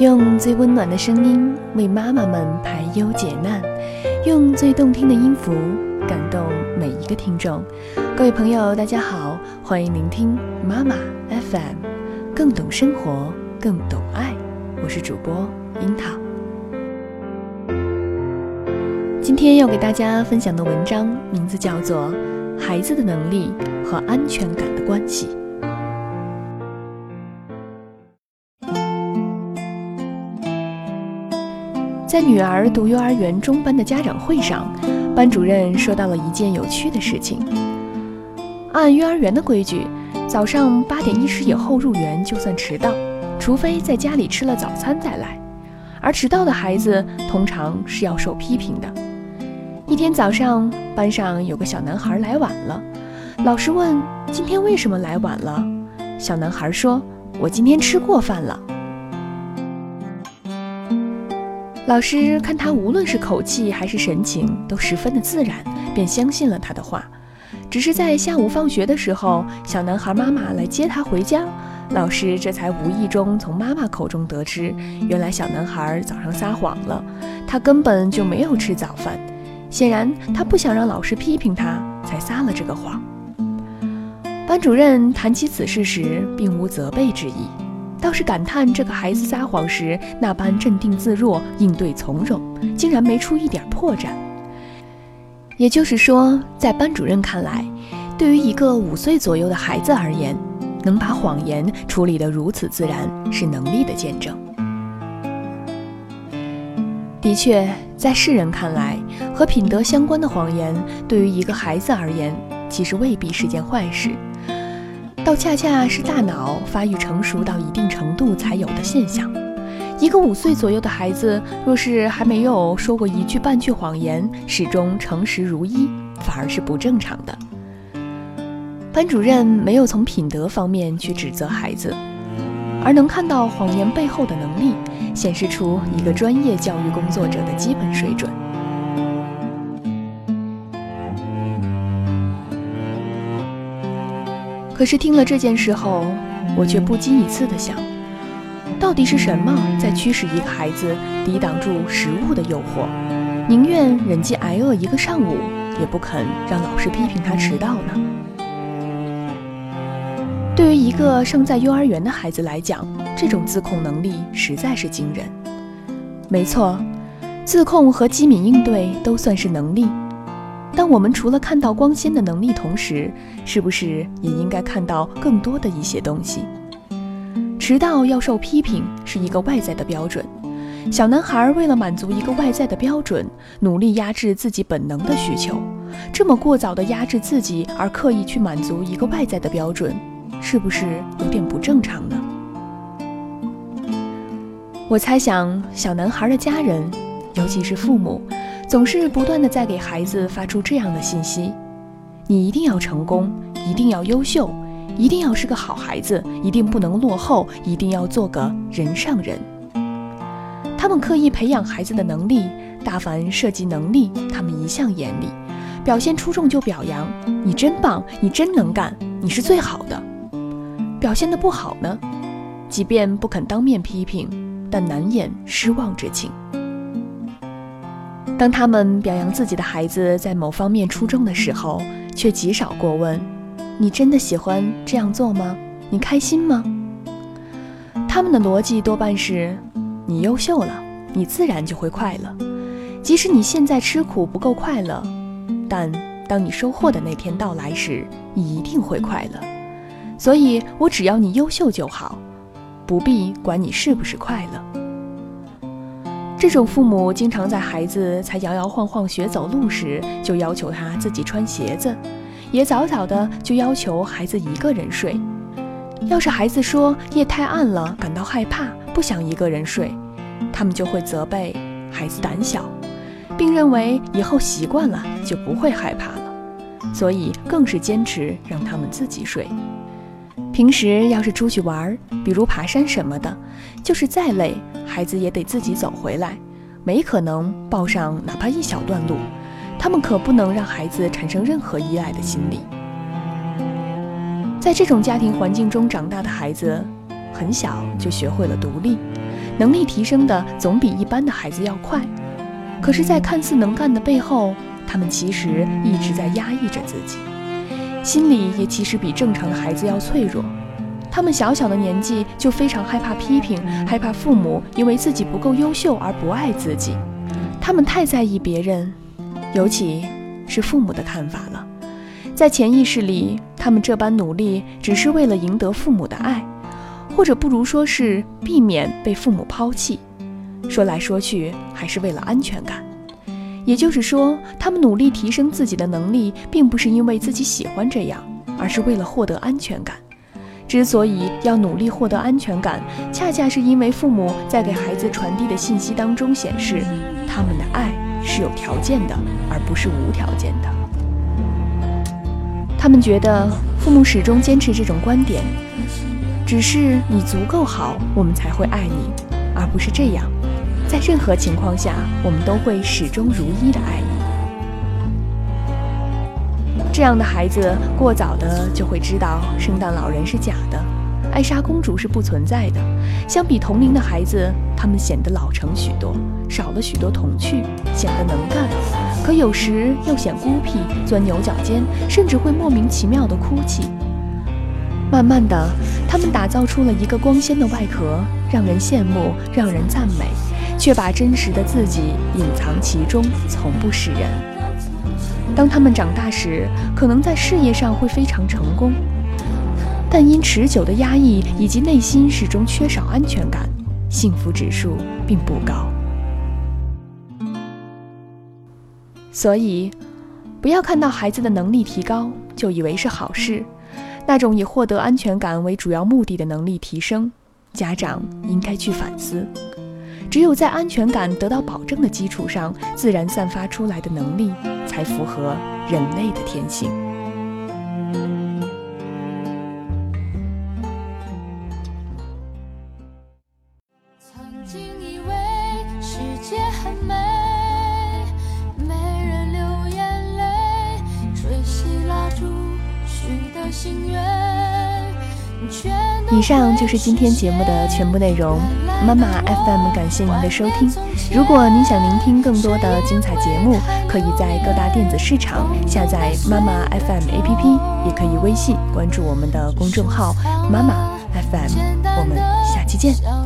用最温暖的声音为妈妈们排忧解难，用最动听的音符感动每一个听众。各位朋友，大家好，欢迎聆听妈妈 FM，更懂生活，更懂爱。我是主播樱桃。今天要给大家分享的文章名字叫做《孩子的能力和安全感的关系》。在女儿读幼儿园中班的家长会上，班主任说到了一件有趣的事情。按幼儿园的规矩，早上八点一十以后入园就算迟到，除非在家里吃了早餐再来。而迟到的孩子通常是要受批评的。一天早上，班上有个小男孩来晚了，老师问：“今天为什么来晚了？”小男孩说：“我今天吃过饭了。”老师看他无论是口气还是神情都十分的自然，便相信了他的话。只是在下午放学的时候，小男孩妈妈来接他回家，老师这才无意中从妈妈口中得知，原来小男孩早上撒谎了，他根本就没有吃早饭。显然，他不想让老师批评他，才撒了这个谎。班主任谈起此事时，并无责备之意。倒是感叹这个孩子撒谎时那般镇定自若、应对从容，竟然没出一点破绽。也就是说，在班主任看来，对于一个五岁左右的孩子而言，能把谎言处理得如此自然，是能力的见证。的确，在世人看来，和品德相关的谎言，对于一个孩子而言，其实未必是件坏事。倒恰恰是大脑发育成熟到一定程度才有的现象。一个五岁左右的孩子，若是还没有说过一句半句谎言，始终诚实如一，反而是不正常的。班主任没有从品德方面去指责孩子，而能看到谎言背后的能力，显示出一个专业教育工作者的基本水准。可是听了这件事后，我却不禁一次的想，到底是什么在驱使一个孩子抵挡住食物的诱惑，宁愿忍饥挨饿一个上午，也不肯让老师批评他迟到呢？对于一个尚在幼儿园的孩子来讲，这种自控能力实在是惊人。没错，自控和机敏应对都算是能力。但我们除了看到光鲜的能力，同时是不是也应该看到更多的一些东西？迟到要受批评是一个外在的标准。小男孩为了满足一个外在的标准，努力压制自己本能的需求。这么过早的压制自己，而刻意去满足一个外在的标准，是不是有点不正常呢？我猜想，小男孩的家人，尤其是父母。总是不断的在给孩子发出这样的信息：你一定要成功，一定要优秀，一定要是个好孩子，一定不能落后，一定要做个人上人。他们刻意培养孩子的能力，大凡涉及能力，他们一向严厉，表现出众就表扬你真棒，你真能干，你是最好的。表现的不好呢，即便不肯当面批评，但难掩失望之情。当他们表扬自己的孩子在某方面出众的时候，却极少过问：“你真的喜欢这样做吗？你开心吗？”他们的逻辑多半是：“你优秀了，你自然就会快乐。即使你现在吃苦不够快乐，但当你收获的那天到来时，你一定会快乐。所以我只要你优秀就好，不必管你是不是快乐。”这种父母经常在孩子才摇摇晃晃学走路时，就要求他自己穿鞋子，也早早的就要求孩子一个人睡。要是孩子说夜太暗了，感到害怕，不想一个人睡，他们就会责备孩子胆小，并认为以后习惯了就不会害怕了，所以更是坚持让他们自己睡。平时要是出去玩，比如爬山什么的，就是再累，孩子也得自己走回来，没可能抱上哪怕一小段路。他们可不能让孩子产生任何依赖的心理。在这种家庭环境中长大的孩子，很小就学会了独立，能力提升的总比一般的孩子要快。可是，在看似能干的背后，他们其实一直在压抑着自己，心里也其实比正常的孩子要脆弱。他们小小的年纪就非常害怕批评，害怕父母因为自己不够优秀而不爱自己。他们太在意别人，尤其是父母的看法了。在潜意识里，他们这般努力只是为了赢得父母的爱，或者不如说是避免被父母抛弃。说来说去，还是为了安全感。也就是说，他们努力提升自己的能力，并不是因为自己喜欢这样，而是为了获得安全感。之所以要努力获得安全感，恰恰是因为父母在给孩子传递的信息当中显示，他们的爱是有条件的，而不是无条件的。他们觉得父母始终坚持这种观点，只是你足够好，我们才会爱你，而不是这样。在任何情况下，我们都会始终如一的爱你。这样的孩子过早的就会知道圣诞老人是假的，艾莎公主是不存在的。相比同龄的孩子，他们显得老成许多，少了许多童趣，显得能干，可有时又显孤僻，钻牛角尖，甚至会莫名其妙的哭泣。慢慢的，他们打造出了一个光鲜的外壳，让人羡慕，让人赞美。却把真实的自己隐藏其中，从不示人。当他们长大时，可能在事业上会非常成功，但因持久的压抑以及内心始终缺少安全感，幸福指数并不高。所以，不要看到孩子的能力提高就以为是好事。那种以获得安全感为主要目的的能力提升，家长应该去反思。只有在安全感得到保证的基础上，自然散发出来的能力才符合人类的天性。曾经以为世界很美，没人流眼泪，吹熄蜡烛，许的心愿。以上就是今天节目的全部内容。妈妈 FM 感谢您的收听。如果您想聆听更多的精彩节目，可以在各大电子市场下载妈妈 FM APP，也可以微信关注我们的公众号妈妈 FM。我们下期见。